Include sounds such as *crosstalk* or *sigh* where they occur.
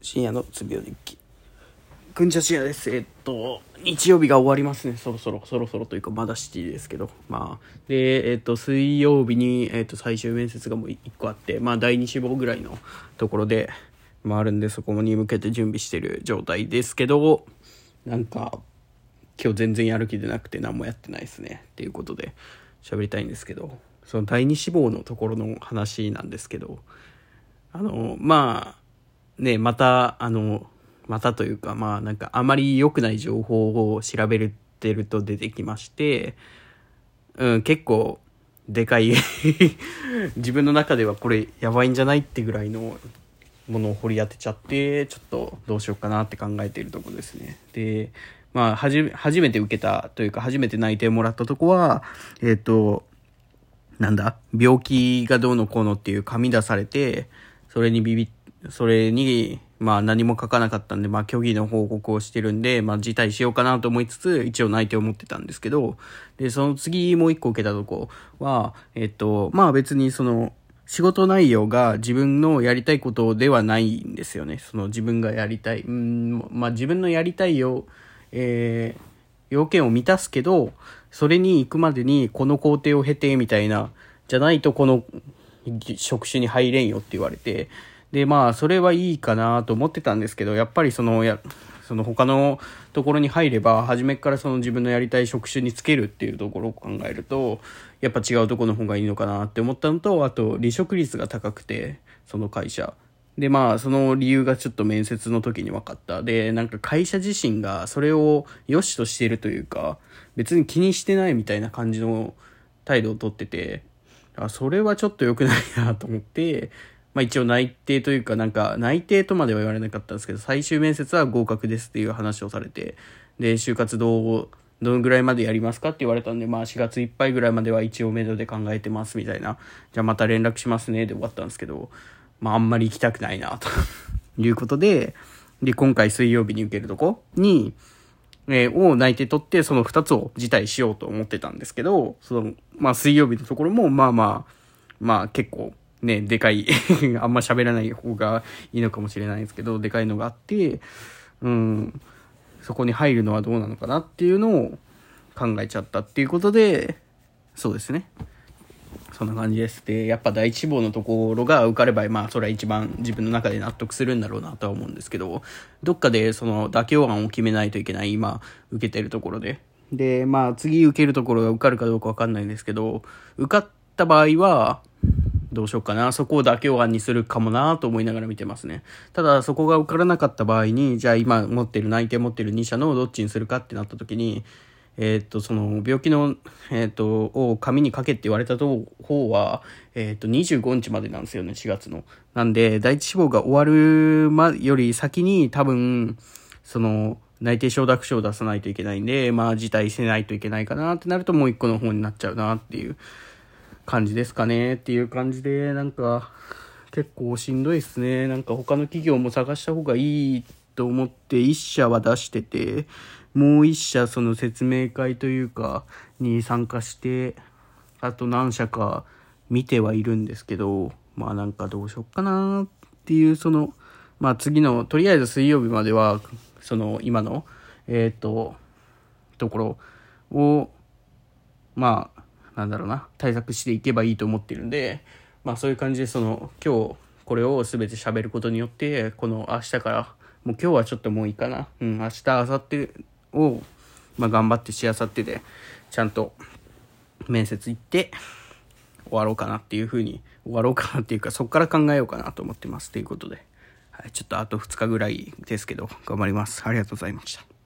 深夜のつぶよ日記くんちゃ深夜です。えっと日曜日が終わりますね。そろそろそろそろというかまだ7時ですけど。まあでえっと水曜日に、えっと、最終面接がもう1個あってまあ第2志望ぐらいのところでまあるんでそこに向けて準備してる状態ですけどなんか今日全然やる気でなくて何もやってないですね。っていうことで喋りたいんですけどその第2志望のところの話なんですけどあのまあね、また、あの、またというか、まあなんかあまり良くない情報を調べてると出てきまして、うん、結構でかい *laughs* 自分の中ではこれやばいんじゃないってぐらいのものを掘り当てちゃって、ちょっとどうしようかなって考えているとこですね。で、まあ、はじ、初めて受けたというか、初めて内定もらったとこは、えっ、ー、と、なんだ、病気がどうのこうのっていう紙出されて、それにビビっそれに、まあ何も書かなかったんで、まあ虚偽の報告をしてるんで、まあ辞退しようかなと思いつつ、一応内定を持ってたんですけど、で、その次もう一個受けたとこは、えっと、まあ別にその、仕事内容が自分のやりたいことではないんですよね。その自分がやりたい、うん、まあ自分のやりたいよ、えー、要件を満たすけど、それに行くまでにこの工程を経て、みたいな、じゃないとこの職種に入れんよって言われて、で、まあ、それはいいかなと思ってたんですけど、やっぱりその、や、その他のところに入れば、初めからその自分のやりたい職種につけるっていうところを考えると、やっぱ違うところの方がいいのかなって思ったのと、あと、離職率が高くて、その会社。で、まあ、その理由がちょっと面接の時に分かった。で、なんか会社自身がそれを良しとしているというか、別に気にしてないみたいな感じの態度をとってて、あ、それはちょっと良くないなと思って、まあ一応内定というかなんか内定とまでは言われなかったんですけど、最終面接は合格ですっていう話をされて、で、就活どう、どのぐらいまでやりますかって言われたんで、まあ4月いっぱいぐらいまでは一応メドで考えてますみたいな、じゃあまた連絡しますねで終わったんですけど、まああんまり行きたくないなと。いうことで、で、今回水曜日に受けるとこ？に、えー、を内定取って、その2つを辞退しようと思ってたんですけど、その、まあ水曜日のところも、まあまあ、まあ結構、ね、でかい *laughs* あんま喋らない方がいいのかもしれないですけど、でかいのがあって、うん、そこに入るのはどうなのかなっていうのを考えちゃったっていうことで、そうですね。そんな感じです。で、やっぱ第一志望のところが受かれば、まあ、それは一番自分の中で納得するんだろうなとは思うんですけど、どっかでその妥協案を決めないといけない、今、受けてるところで。で、まあ、次受けるところが受かるかどうかわかんないんですけど、受かった場合は、どうしようかな。そこを妥協案にするかもなと思いながら見てますね。ただ、そこが受からなかった場合に、じゃあ今持ってる、内定持ってる2社のどっちにするかってなった時に、えー、っと、その、病気の、えー、っと、を紙に書けって言われた方は、えー、っと、25日までなんですよね、4月の。なんで、第一志望が終わるま、より先に多分、その、内定承諾書を出さないといけないんで、まあ、辞退せないといけないかなってなると、もう一個の方になっちゃうなっていう。感じですかねっていう感じで、なんか、結構しんどいっすね。なんか他の企業も探した方がいいと思って1社は出してて、もう1社その説明会というか、に参加して、あと何社か見てはいるんですけど、まあなんかどうしよっかなっていう、その、まあ次の、とりあえず水曜日までは、その今の、えっ、ー、と、ところを、まあ、なんだろうな、対策していけばいいと思ってるんで、まあそういう感じで、その、今日、これを全て喋ることによって、この明日から、もう今日はちょっともういいかな。うん、明日、明後日を、まあ頑張ってしあさってで、ちゃんと面接行って、終わろうかなっていうふうに、終わろうかなっていうか、そこから考えようかなと思ってます。ということで、はい、ちょっとあと2日ぐらいですけど、頑張ります。ありがとうございました。